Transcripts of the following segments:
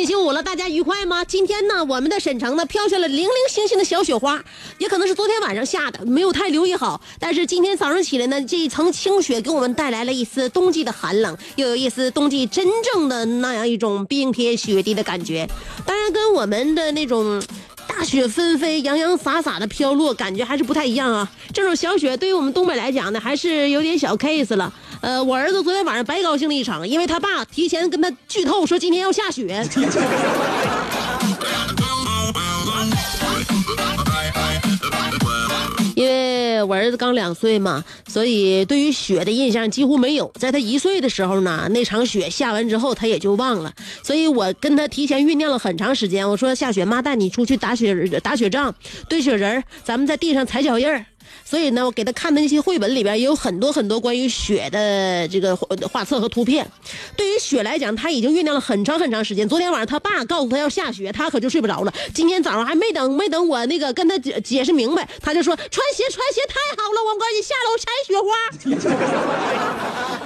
星期五了，大家愉快吗？今天呢，我们的沈城呢飘下了零零星星的小雪花，也可能是昨天晚上下的，没有太留意好。但是今天早上起来呢，这一层清雪给我们带来了一丝冬季的寒冷，又有一丝冬季真正的那样一种冰天雪地的感觉。当然，跟我们的那种。大雪纷飞、洋洋洒洒的飘落，感觉还是不太一样啊。这种小雪对于我们东北来讲呢，还是有点小 case 了。呃，我儿子昨天晚上白高兴了一场，因为他爸提前跟他剧透说今天要下雪。因为我儿子刚两岁嘛，所以对于雪的印象几乎没有。在他一岁的时候呢，那场雪下完之后，他也就忘了。所以我跟他提前酝酿了很长时间。我说下雪，妈带你出去打雪打雪仗，堆雪人，咱们在地上踩脚印儿。所以呢，我给他看的那些绘本里边也有很多很多关于雪的这个画册和图片。对于雪来讲，他已经酝酿了很长很长时间。昨天晚上他爸告诉他要下雪，他可就睡不着了。今天早上还没等没等我那个跟他解解释明白，他就说穿鞋穿鞋太好了，我赶紧下楼采雪花。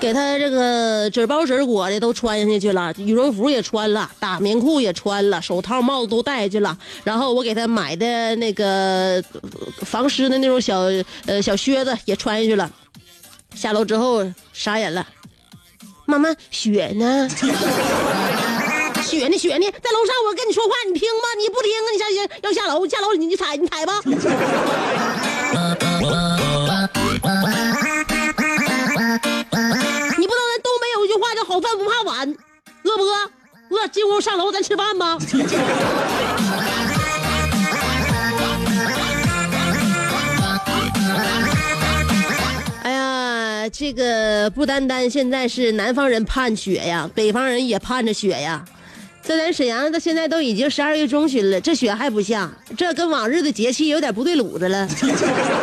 给他这个纸包纸裹的都穿下去了，羽绒服也穿了，大棉裤也穿了，手套帽子都戴去了。然后我给他买的那个防湿的那种小呃小靴子也穿下去了。下楼之后傻眼了，妈妈雪呢？雪呢？雪呢？在楼上我跟你说话，你听吗？你不听啊？你下去要下楼，下楼你你踩，你踩吧。你不知道咱东北有一句话叫“好饭不怕晚”，饿不饿？饿，进屋上楼咱吃饭吧。这个不单单现在是南方人盼雪呀，北方人也盼着雪呀。在咱沈阳，到现在都已经十二月中旬了，这雪还不下，这跟往日的节气有点不对路子了。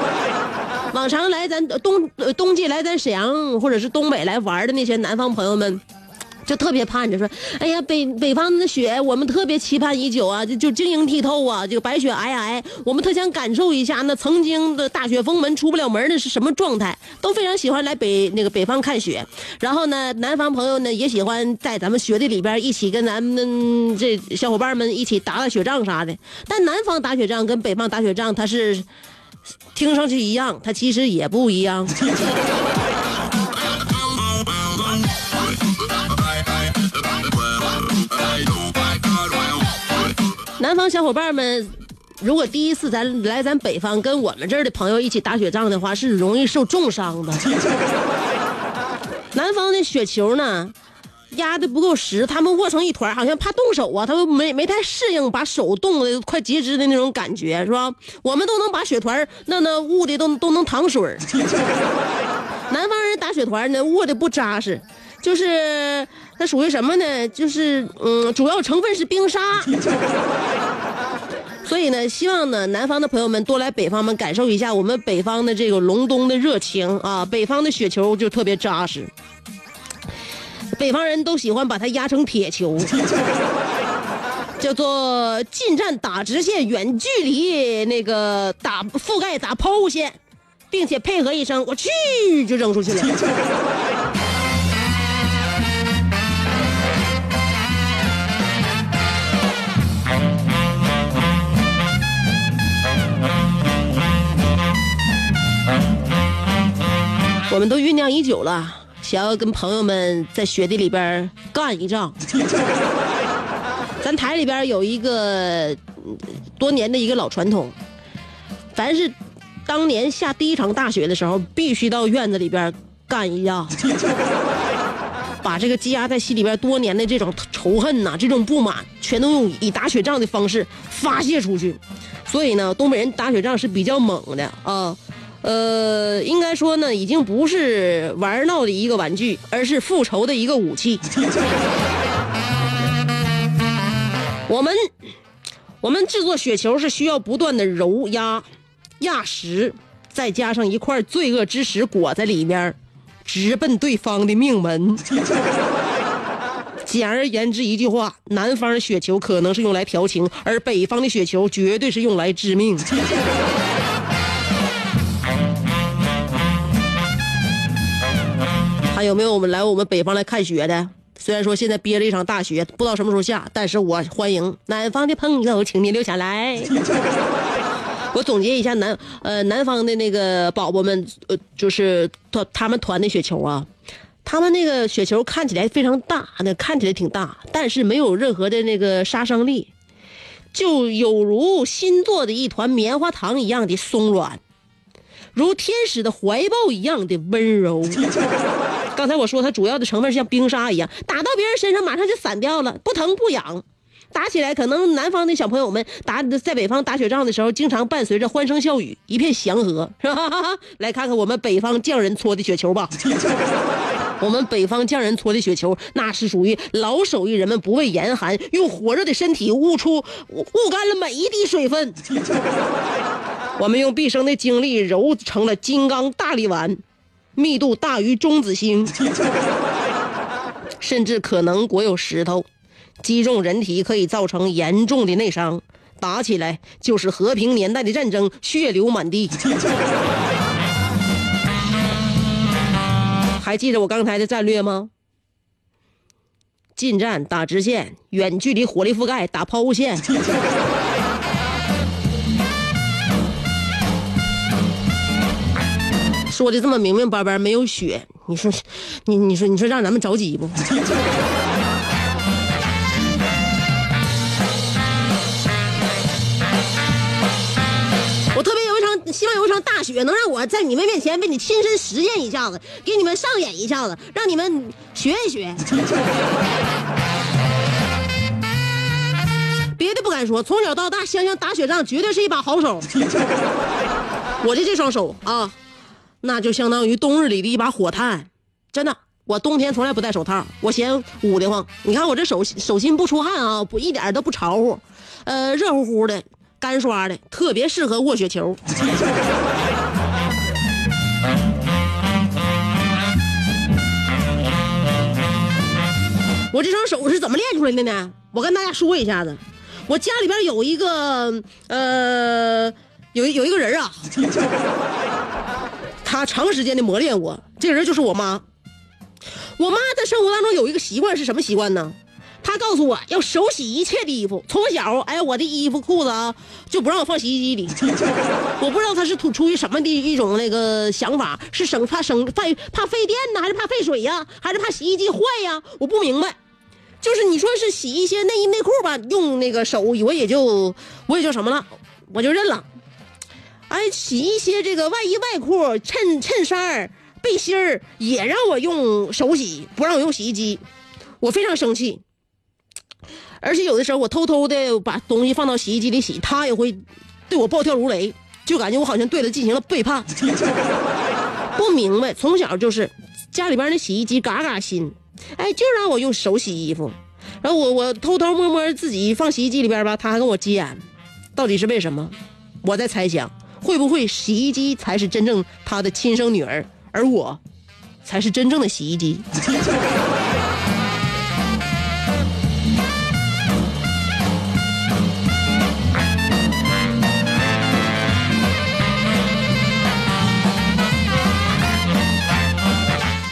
往常来咱冬冬季来咱沈阳或者是东北来玩的那些南方朋友们。就特别盼着说，哎呀，北北方的雪我们特别期盼已久啊，就就晶莹剔透啊，这个白雪皑皑，我们特想感受一下那曾经的大雪封门出不了门的是什么状态，都非常喜欢来北那个北方看雪。然后呢，南方朋友呢也喜欢在咱们雪地里边一起跟咱们这小伙伴们一起打打雪仗啥的。但南方打雪仗跟北方打雪仗，它是听上去一样，它其实也不一样。方小伙伴们，如果第一次咱来咱北方跟我们这儿的朋友一起打雪仗的话，是容易受重伤的。南方的雪球呢，压的不够实，他们握成一团，好像怕动手啊，他们没没太适应把手冻的快截肢的那种感觉，是吧？我们都能把雪团那那捂的都都能淌水 南方人打雪团呢，握的不扎实。就是它属于什么呢？就是嗯，主要成分是冰沙。所以呢，希望呢，南方的朋友们多来北方们感受一下我们北方的这个隆冬的热情啊！北方的雪球就特别扎实，北方人都喜欢把它压成铁球。叫做近战打直线，远距离那个打覆盖打抛物线，并且配合一声“我去”就扔出去了。我们都酝酿已久了，想要跟朋友们在雪地里边干一仗。咱台里边有一个多年的一个老传统，凡是当年下第一场大雪的时候，必须到院子里边干一架，把这个积压在心里边多年的这种仇恨呐、这种不满，全都用以打雪仗的方式发泄出去。所以呢，东北人打雪仗是比较猛的啊。呃应该说呢，已经不是玩闹的一个玩具，而是复仇的一个武器。我们我们制作雪球是需要不断的揉压压实，再加上一块罪恶之石裹在里面，直奔对方的命门。简而言之一句话，南方的雪球可能是用来调情，而北方的雪球绝对是用来致命。还有没有我们来我们北方来看雪的？虽然说现在憋了一场大雪，不知道什么时候下，但是我欢迎南方的朋友，请你留下来。我总结一下南呃南方的那个宝宝们，呃就是他他们团的雪球啊，他们那个雪球看起来非常大，那看起来挺大，但是没有任何的那个杀伤力，就有如新做的一团棉花糖一样的松软，如天使的怀抱一样的温柔。刚才我说它主要的成分像冰沙一样，打到别人身上马上就散掉了，不疼不痒。打起来，可能南方的小朋友们打在北方打雪仗的时候，经常伴随着欢声笑语，一片祥和，是吧？来看看我们北方匠人搓的雪球吧。我们北方匠人搓的雪球，那是属于老手艺人们不畏严寒，用火热的身体捂出捂干了每一滴水分。我们用毕生的精力揉成了金刚大力丸。密度大于中子星，甚至可能裹有石头，击中人体可以造成严重的内伤，打起来就是和平年代的战争，血流满地。还记得我刚才的战略吗？近战打直线，远距离火力覆盖打抛物线。说的这么明明白白，没有雪，你说，你你说你说让咱们着急不？我特别有一场，希望有一场大雪，能让我在你们面前为你亲身实践一下子，给你们上演一下子，让你们学一学。别的不敢说，从小到大，香香打雪仗绝对是一把好手。我的这双手啊。那就相当于冬日里的一把火炭，真的，我冬天从来不戴手套，我嫌捂得慌。你看我这手手心不出汗啊，不一点都不潮乎，呃，热乎乎的，干刷的，特别适合握雪球。我这双手是怎么练出来的呢？我跟大家说一下子，我家里边有一个呃，有有一个人啊。他长时间的磨练我，这个人就是我妈。我妈在生活当中有一个习惯是什么习惯呢？她告诉我要手洗一切的衣服。从小，哎，我的衣服裤子啊就不让我放洗衣机里。我不知道她是出出于什么的一种那个想法，是省怕省费怕费电呢，还是怕费水呀，还是怕洗衣机坏呀？我不明白。就是你说是洗一些内衣内裤吧，用那个手我也就我也就什么了，我就认了。哎，洗一些这个外衣外裤、衬衬衫背心儿，也让我用手洗，不让我用洗衣机，我非常生气。而且有的时候我偷偷的把东西放到洗衣机里洗，他也会对我暴跳如雷，就感觉我好像对他进行了背叛。不明白，从小就是家里边那洗衣机嘎嘎新，哎，就让我用手洗衣服，然后我我偷偷摸摸自己放洗衣机里边吧，他还跟我急眼，到底是为什么？我在猜想。会不会洗衣机才是真正他的亲生女儿而我才是真正的洗衣机？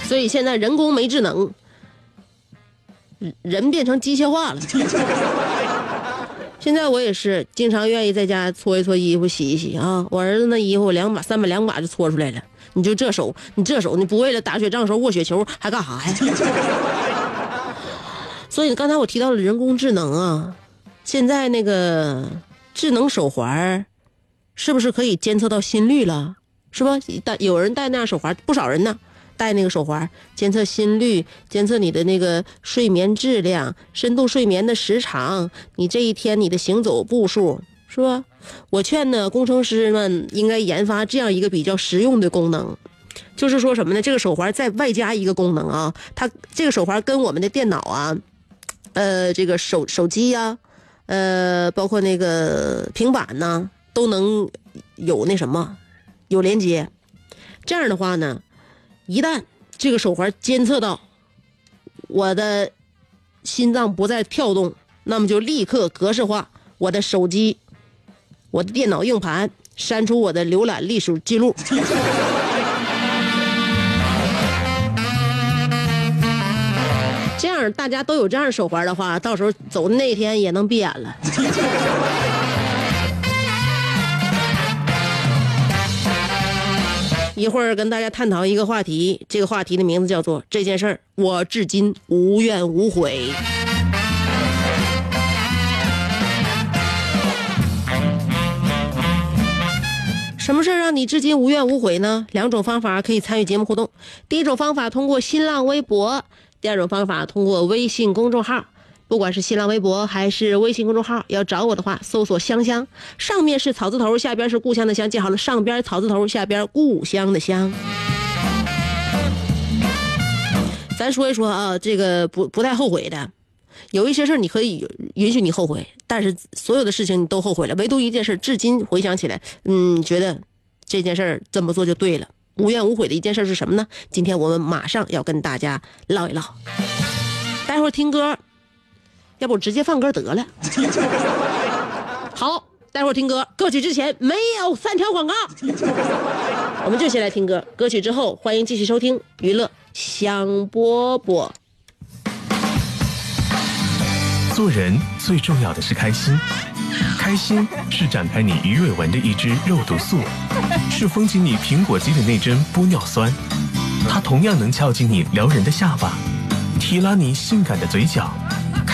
所以现在人工没智能人变成机械化了。现在我也是经常愿意在家搓一搓衣服、洗一洗啊。我儿子那衣服两把、三把、两把就搓出来了。你就这手，你这手，你不为了打雪仗时候握雪球还干啥呀？所以刚才我提到了人工智能啊，现在那个智能手环，是不是可以监测到心率了？是吧？戴有人戴那样手环，不少人呢。戴那个手环，监测心率，监测你的那个睡眠质量、深度睡眠的时长，你这一天你的行走步数，是吧？我劝呢，工程师们应该研发这样一个比较实用的功能，就是说什么呢？这个手环再外加一个功能啊，它这个手环跟我们的电脑啊，呃，这个手手机呀，呃，包括那个平板呢，都能有那什么，有连接。这样的话呢。一旦这个手环监测到我的心脏不再跳动，那么就立刻格式化我的手机、我的电脑硬盘，删除我的浏览历史记录。这样大家都有这样手环的话，到时候走的那天也能闭眼了。一会儿跟大家探讨一个话题，这个话题的名字叫做“这件事儿我至今无怨无悔”。什么事儿让你至今无怨无悔呢？两种方法可以参与节目互动。第一种方法通过新浪微博，第二种方法通过微信公众号。不管是新浪微博还是微信公众号，要找我的话，搜索“香香”，上面是草字头，下边是故乡的乡，记好了，上边草字头，下边故乡的乡。咱说一说啊，这个不不太后悔的，有一些事你可以允许你后悔，但是所有的事情你都后悔了，唯独一件事，至今回想起来，嗯，觉得这件事这么做就对了，无怨无悔的一件事是什么呢？今天我们马上要跟大家唠一唠，待会儿听歌。要不直接放歌得了。好，待会儿听歌。歌曲之前没有三条广告，我们就先来听歌。歌曲之后，欢迎继续收听娱乐香饽饽。做人最重要的是开心，开心是展开你鱼尾纹的一支肉毒素，是封紧你苹果肌的那针玻尿酸，它同样能翘起你撩人的下巴，提拉你性感的嘴角。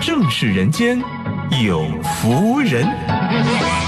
正是人间有福人。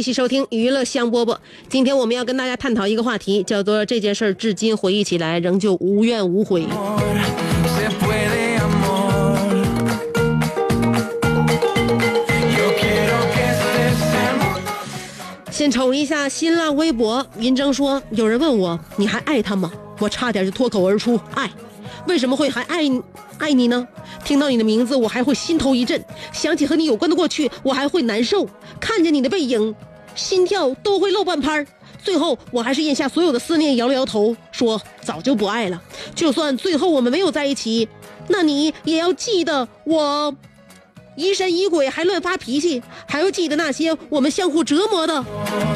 继续收听娱乐香饽饽。今天我们要跟大家探讨一个话题，叫做这件事儿至今回忆起来仍旧无怨无悔。先瞅一下新浪微博，云峥说：“有人问我，你还爱他吗？”我差点就脱口而出：“爱。”为什么会还爱爱你呢？听到你的名字，我还会心头一震；想起和你有关的过去，我还会难受；看见你的背影，心跳都会漏半拍儿最后，我还是咽下所有的思念，摇了摇头，说：“早就不爱了。就算最后我们没有在一起，那你也要记得我疑神疑鬼还乱发脾气，还要记得那些我们相互折磨的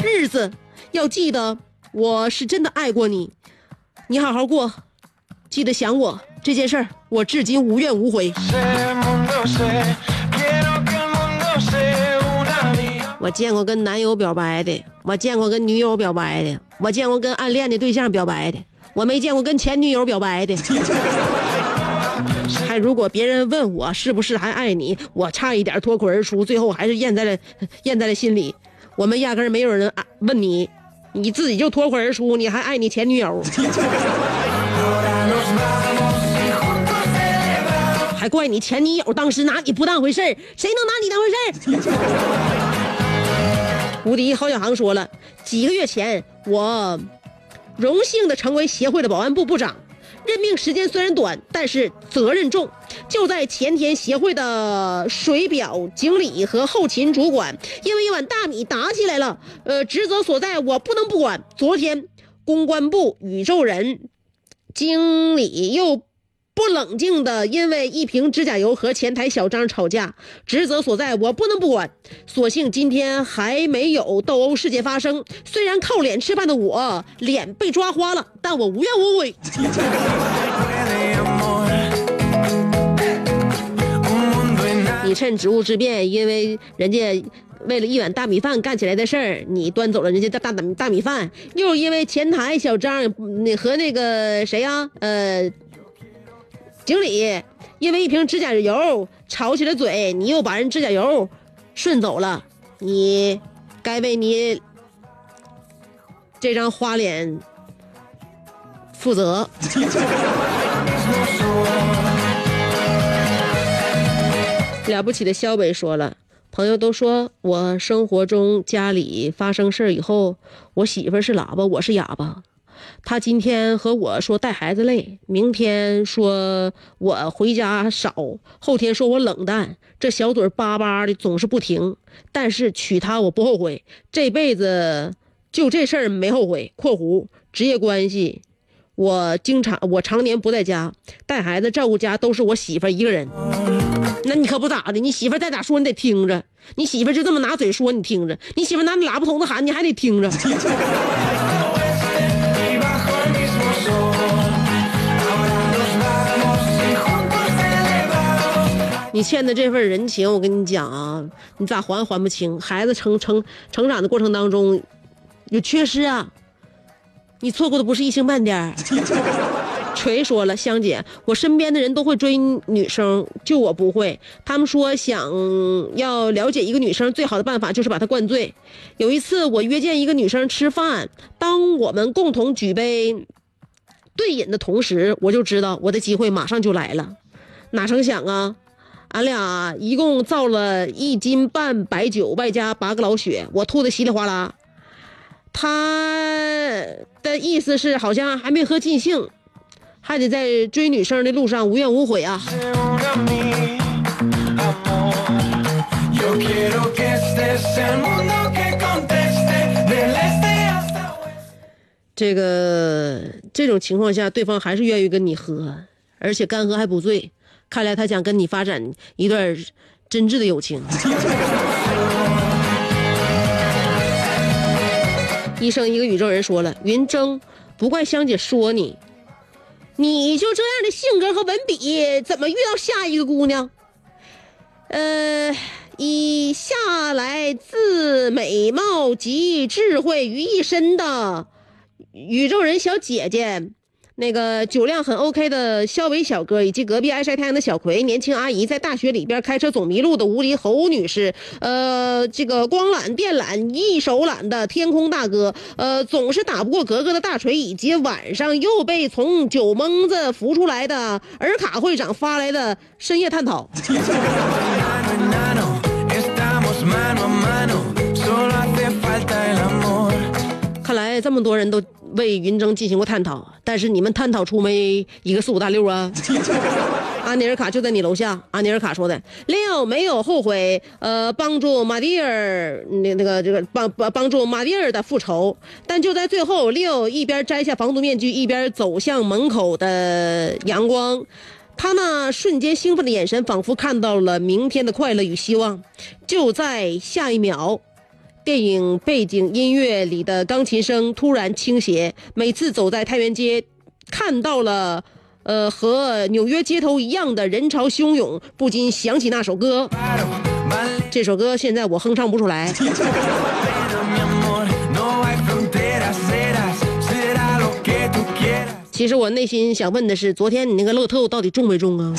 日子，要记得我是真的爱过你，你好好过，记得想我这件事儿，我至今无怨无悔。我见过跟男友表白的，我见过跟女友表白的，我见过跟暗恋的对象表白的，我没见过跟前女友表白的。还如果别人问我是不是还爱你，我差一点脱口而出，最后还是咽在了咽在了心里。我们压根儿没有人啊问你，你自己就脱口而出，你还爱你前女友，还怪你前女友当时拿你不当回事儿，谁能拿你当回事儿？无敌郝小航说了，几个月前我荣幸的成为协会的保安部部长，任命时间虽然短，但是责任重。就在前天，协会的水表经理和后勤主管因为一碗大米打起来了，呃，职责所在我不能不管。昨天，公关部宇宙人经理又不冷静的因为一瓶指甲油和前台小张吵架，职责所在我不能不管。所幸今天还没有斗殴事件发生，虽然靠脸吃饭的我脸被抓花了，但我无怨无悔。你趁职务之便，因为人家为了一碗大米饭干起来的事儿，你端走了人家的大大大米饭，又因为前台小张你和那个谁呀、呃，经理因为一瓶指甲油吵起了嘴，你又把人指甲油顺走了，你该为你这张花脸负责。了不起的肖伟说了，朋友都说我生活中家里发生事儿以后，我媳妇是喇叭，我是哑巴。他今天和我说带孩子累，明天说我回家少，后天说我冷淡，这小嘴巴巴的总是不停。但是娶她我不后悔，这辈子就这事儿没后悔。（括弧职业关系，我经常我常年不在家，带孩子照顾家都是我媳妇一个人。那你可不咋的，你媳妇再咋说你得听着，你媳妇就这么拿嘴说你听着，你媳妇拿喇叭筒子喊你还得听着。你欠的这份人情，我跟你讲啊，你咋还还不清。孩子成成成长的过程当中有缺失啊，你错过的不是一星半点。锤说了，香姐，我身边的人都会追女生，就我不会。他们说想要了解一个女生，最好的办法就是把她灌醉。有一次，我约见一个女生吃饭，当我们共同举杯对饮的同时，我就知道我的机会马上就来了。哪成想啊，俺俩一共造了一斤半白酒，外加八个老雪，我吐的稀里哗啦。他的意思是好像还没喝尽兴，还得在追女生的路上无怨无悔啊。这个这种情况下，对方还是愿意跟你喝，而且干喝还不醉，看来他想跟你发展一段真挚的友情。医生，一个宇宙人说了，云峥，不怪香姐说你，你就这样的性格和文笔，怎么遇到下一个姑娘？呃，以下来自美貌及智慧于一身的宇宙人小姐姐，那个酒量很 OK 的肖伟小哥，以及隔壁爱晒太阳的小葵，年轻阿姨在大学里边开车总迷路的无敌侯女士，呃，这个光缆电缆一手揽的天空大哥，呃，总是打不过格格的大锤，以及晚上又被从酒蒙子扶出来的尔卡会长发来的深夜探讨。看来这么多人都为云峥进行过探讨，但是你们探讨出没一个四五大六啊？阿尼尔卡就在你楼下。阿尼尔卡说的，六没有后悔，呃，帮助马蒂尔那那个这个帮帮帮助马蒂尔的复仇，但就在最后，六一边摘下防毒面具，一边走向门口的阳光。他那瞬间兴奋的眼神，仿佛看到了明天的快乐与希望。就在下一秒，电影背景音乐里的钢琴声突然倾斜。每次走在太原街，看到了，呃，和纽约街头一样的人潮汹涌，不禁想起那首歌。这首歌现在我哼唱不出来。其实我内心想问的是，昨天你那个乐透到底中没中啊？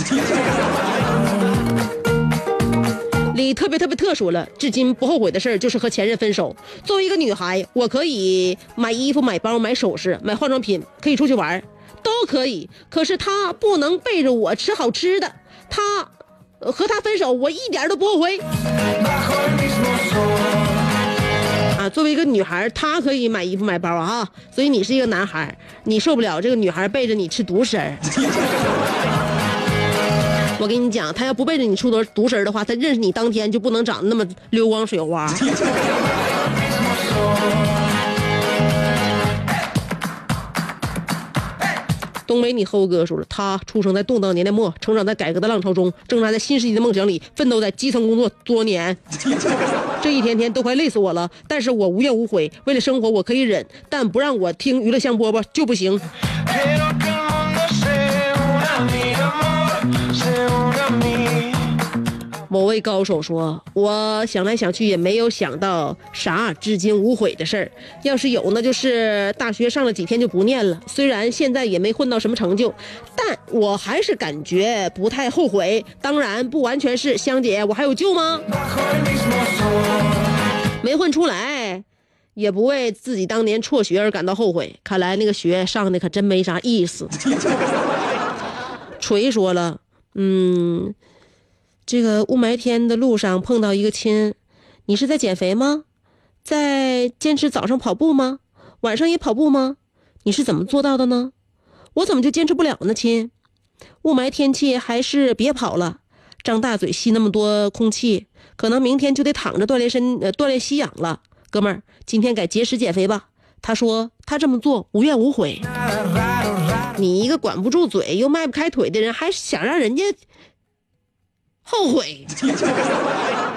李特别特别特殊了，至今不后悔的事儿就是和前任分手。作为一个女孩，我可以买衣服、买包、买首饰、买化妆品，可以出去玩，都可以。可是他不能背着我吃好吃的。他和他分手，我一点都不后悔。啊，作为一个女孩，她可以买衣服买包啊，所以你是一个男孩，你受不了这个女孩背着你吃独食儿。我跟你讲，他要不背着你吃独独身的话，他认识你当天就不能长得那么溜光水滑。东北你猴哥说了，他出生在动荡年代末，成长在改革的浪潮中，挣扎在新世纪的梦想里，奋斗在基层工作多年，这一天天都快累死我了。但是我无怨无悔，为了生活我可以忍，但不让我听娱乐香饽饽就不行。某位高手说：“我想来想去也没有想到啥至今无悔的事儿。要是有，那就是大学上了几天就不念了。虽然现在也没混到什么成就，但我还是感觉不太后悔。当然，不完全是香姐，我还有救吗？没混出来，也不为自己当年辍学而感到后悔。看来那个学上的可真没啥意思。”锤说了：“嗯。”这个雾霾天的路上碰到一个亲，你是在减肥吗？在坚持早上跑步吗？晚上也跑步吗？你是怎么做到的呢？我怎么就坚持不了呢，亲？雾霾天气还是别跑了，张大嘴吸那么多空气，可能明天就得躺着锻炼身呃锻炼吸氧了。哥们儿，今天改节食减肥吧。他说他这么做无怨无悔。你一个管不住嘴又迈不开腿的人，还想让人家？后悔，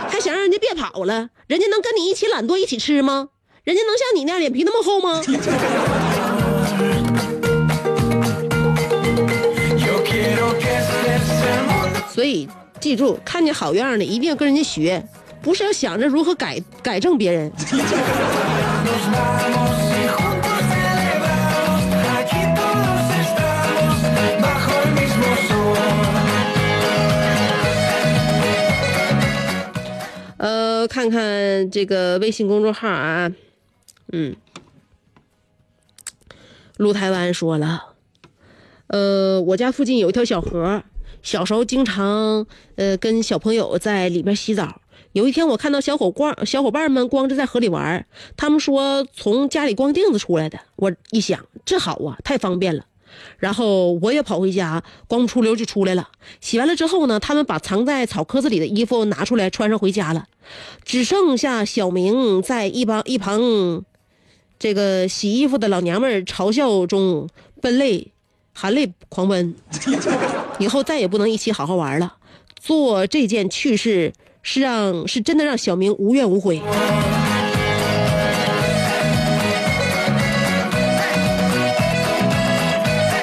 还想让人家别跑了？人家能跟你一起懒惰一起吃吗？人家能像你那样脸皮那么厚吗？所以记住，看见好样的，一定要跟人家学，不是要想着如何改改正别人。看看这个微信公众号啊，嗯，陆台湾说了，呃，我家附近有一条小河，小时候经常呃跟小朋友在里边洗澡。有一天我看到小伙光小伙伴们光着在河里玩，他们说从家里光腚子出来的。我一想，这好啊，太方便了。然后我也跑回家，光不出溜就出来了。洗完了之后呢，他们把藏在草壳子里的衣服拿出来穿上回家了，只剩下小明在一旁一旁，这个洗衣服的老娘们嘲笑中奔泪，含泪狂奔。以后再也不能一起好好玩了。做这件趣事是让是真的让小明无怨无悔。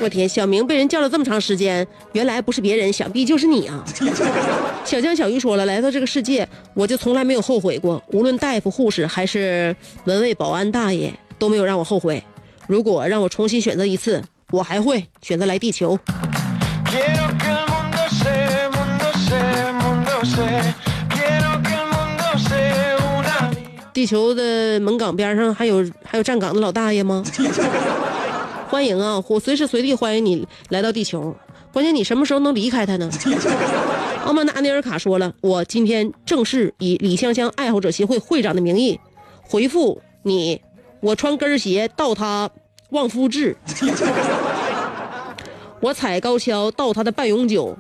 我天，小明被人叫了这么长时间，原来不是别人，想必就是你啊！小江小鱼说了，来到这个世界，我就从来没有后悔过，无论大夫、护士还是门卫、保安大爷，都没有让我后悔。如果让我重新选择一次，我还会选择来地球。地球的门岗边上还有还有站岗的老大爷吗？欢迎啊！我随时随地欢迎你来到地球，关键你什么时候能离开他呢？奥曼达尼尔卡说了，我今天正式以李香香爱好者协会会长的名义回复你：我穿跟鞋到他旺夫志，我踩高跷到他的半永久，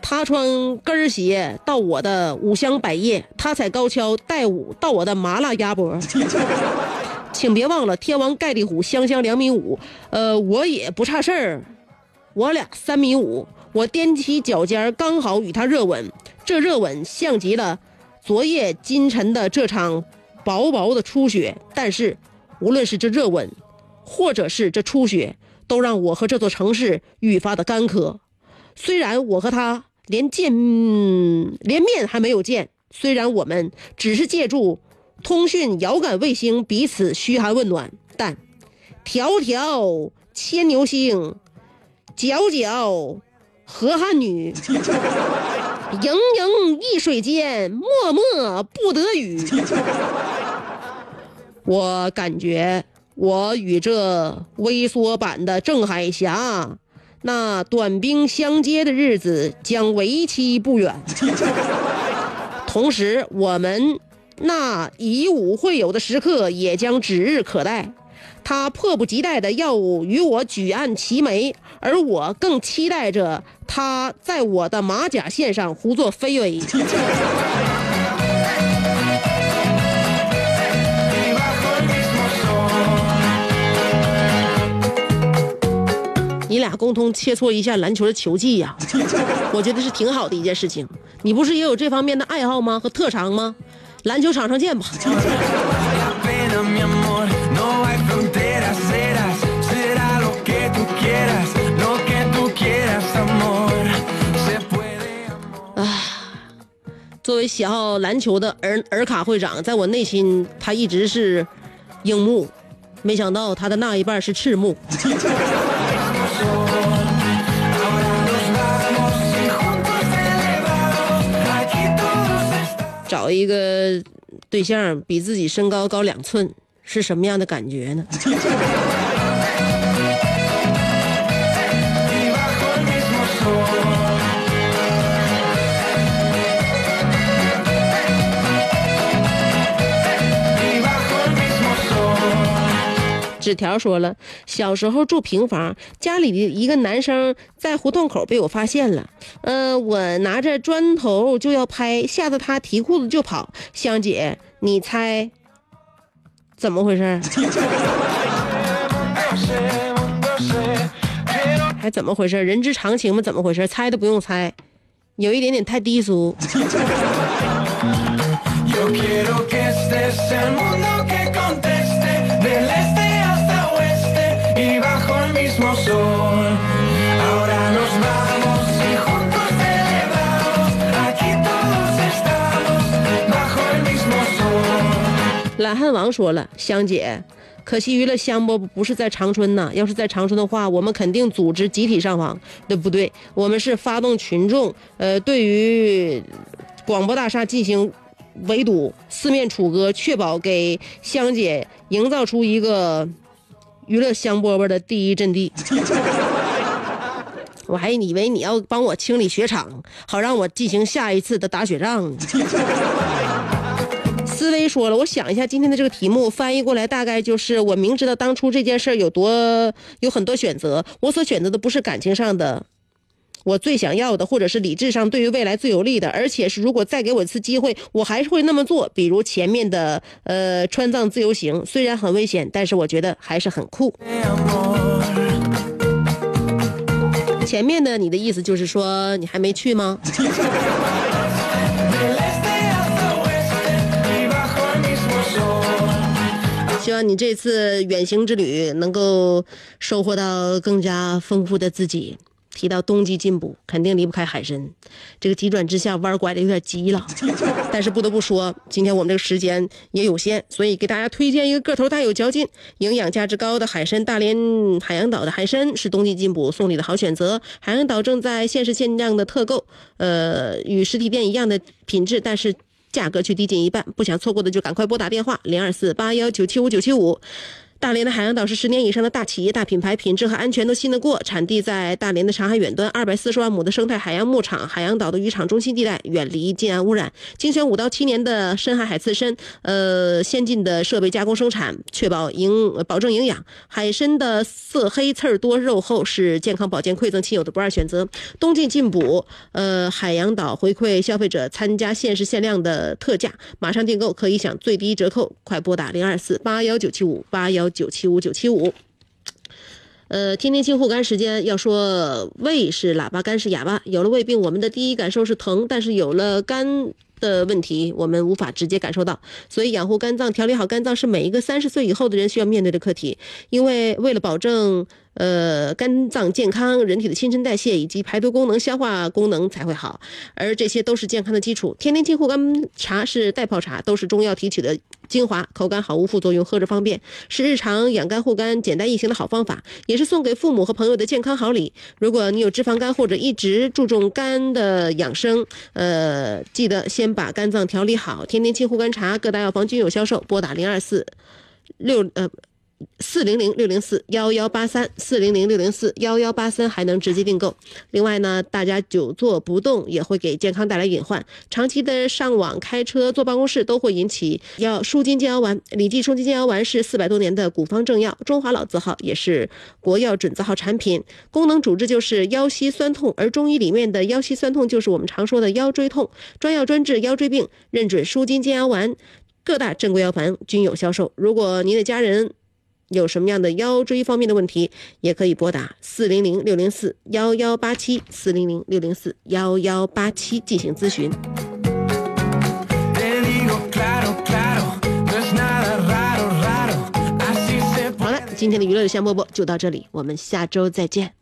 他穿跟鞋到我的五香百叶，他踩高跷带舞到我的麻辣鸭脖。请别忘了，天王盖地虎，香香两米五，呃，我也不差事儿，我俩三米五，我踮起脚尖，刚好与他热吻。这热吻像极了昨夜今晨的这场薄薄的初雪。但是，无论是这热吻，或者是这初雪，都让我和这座城市愈发的干渴。虽然我和他连见、连面还没有见，虽然我们只是借助通讯遥感卫星彼此嘘寒问暖，但迢迢牵牛星，皎皎河汉女，盈盈一水间，脉脉不得语。我感觉我与这微缩版的郑海霞，那短兵相接的日子将为期不远。同时，我们那以武会友的时刻也将指日可待。他迫不及待的要与我举案齐眉，而我更期待着他在我的马甲线上胡作非为。你俩共同切磋一下篮球的球技呀、我觉得是挺好的一件事情。你不是也有这方面的爱好吗？和特长吗？篮球场上见吧。啊作为喜好篮球的尔尔卡会长在我内心他一直是樱木没想到他的那一半是赤木一个对象比自己身高高两寸，是什么样的感觉呢？纸条说了，小时候住平房，家里的一个男生在胡同口被我发现了，呃，我拿着砖头就要拍，吓得他提裤子就跑。香姐，你猜怎么回事？还怎么回事？人之常情嘛，怎么回事？猜都不用猜，有一点点太低俗。懒汉王说了，香姐，可惜娱乐香饽饽不是在长春呐，要是在长春的话，我们肯定组织集体上访。对不对？我们是发动群众，呃，对于广播大厦进行围堵、四面楚歌，确保给香姐营造出一个娱乐香饽饽的第一阵地。我还以为你要帮我清理雪场，好让我进行下一次的打雪仗呢。思维说了，我想一下今天的这个题目翻译过来，大概就是我明知道当初这件事有多有很多选择，我所选择的不是感情上的。我最想要的，或者是理智上对于未来最有利的，而且是如果再给我一次机会，我还是会那么做。比如前面的呃川藏自由行，虽然很危险，但是我觉得还是很酷。前面的你的意思就是说你还没去吗？你这次远行之旅能够收获到更加丰富的自己。提到冬季进补，肯定离不开海参。这个急转直下，弯拐的有点急了，但是不得不说，今天我们这个时间也有限，所以给大家推荐一个个头大、有嚼劲、营养价值高的海参。大连海洋岛的海参是冬季进补送礼的好选择。海洋岛正在限时限量的特购，呃，与实体店一样的品质，但是。价格却低近一半，不想错过的就赶快拨打电话零二四八幺九七五九七五。大连的海洋岛是十年以上的大企业、大品牌，品质和安全都信得过。产地在大连的长海远端，二百四十万亩的生态海洋牧场，海洋岛的渔场中心地带，远离近岸污染。精选五到七年的深海海刺参，呃，先进的设备加工生产，确保营保证营养。海参的色黑刺儿多、肉厚，是健康保健馈赠亲友的不二选择。冬季进补，呃，海洋岛回馈消费者参加限时限量的特价，马上订购可以享最低折扣，快拨打零二四八幺九七五八幺九七五九七五。呃，天天清护肝时间要说胃是喇叭，肝是哑巴。有了胃病，我们的第一感受是疼，但是有了肝的问题，我们无法直接感受到。所以养护肝脏、调理好肝脏是每一个三十岁以后的人需要面对的课题。因为为了保证呃肝脏健康，人体的新陈代谢以及排毒功能、消化功能才会好，而这些都是健康的基础。天天清护肝茶是代泡茶，都是中药提取的精华，口感好，无副作用，喝着方便，是日常养肝护肝简单易行的好方法，也是送给父母和朋友的健康好礼。如果你有脂肪肝或者一直注重肝的养生，呃，记得先把肝脏调理好。天天清护肝茶，各大药房均有销售，拨打零二四六呃。四零零六零四幺幺八三四零零六零四幺幺八三还能直接订购。另外呢，大家久坐不动也会给健康带来隐患，长期的上网、开车、坐办公室都会引起要舒筋健腰丸。李记舒筋健腰丸是四百多年的古方正药，中华老字号，也是国药准字号产品。功能主治就是腰膝酸痛，而中医里面的腰膝酸痛就是我们常说的腰椎痛，专药专治腰椎病，认准舒筋健腰丸。各大正规药房均有销售。如果您的家人，有什么样的腰椎方面的问题，也可以拨打四零零六零四幺幺八七四零零六零四幺幺八七进行咨询。好了，今天的娱乐香饽饽就到这里，我们下周再见。